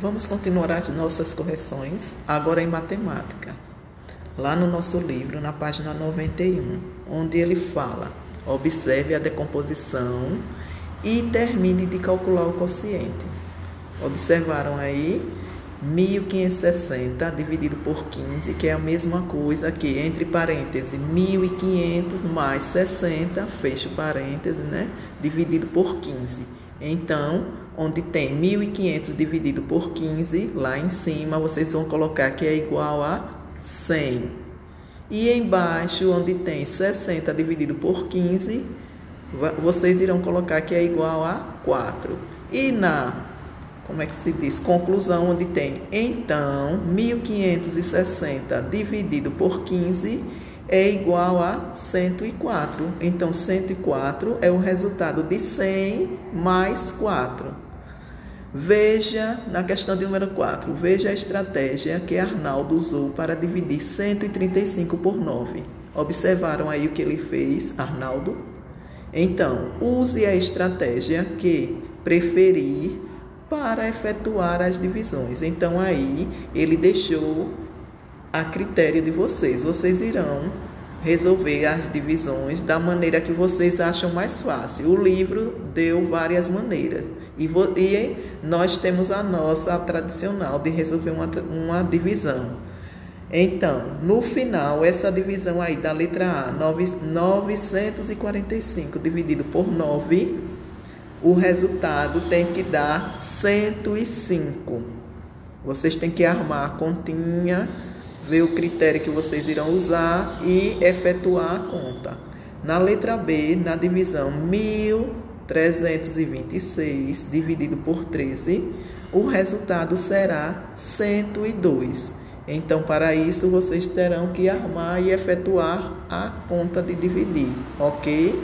Vamos continuar as nossas correções agora em matemática. Lá no nosso livro, na página 91, onde ele fala: observe a decomposição e termine de calcular o quociente. Observaram aí? 1560 dividido por 15, que é a mesma coisa aqui, entre parênteses, 1500 mais 60, fecho parênteses, né? Dividido por 15. Então, onde tem 1.500 dividido por 15, lá em cima vocês vão colocar que é igual a 100. E embaixo, onde tem 60 dividido por 15, vocês irão colocar que é igual a 4. E na, como é que se diz? Conclusão, onde tem então 1560 dividido por 15 é igual a 104. Então, 104 é o resultado de 100 mais 4. Veja na questão de número 4, veja a estratégia que Arnaldo usou para dividir 135 por 9. Observaram aí o que ele fez, Arnaldo? Então, use a estratégia que preferir para efetuar as divisões. Então, aí ele deixou a critério de vocês. Vocês irão resolver as divisões da maneira que vocês acham mais fácil. O livro deu várias maneiras e, e nós temos a nossa a tradicional de resolver uma, uma divisão. Então, no final, essa divisão aí da letra A, 9, 945 dividido por 9, o resultado tem que dar 105. Vocês têm que armar a continha ver o critério que vocês irão usar e efetuar a conta. Na letra B, na divisão 1326 dividido por 13, o resultado será 102. Então, para isso, vocês terão que armar e efetuar a conta de dividir, ok?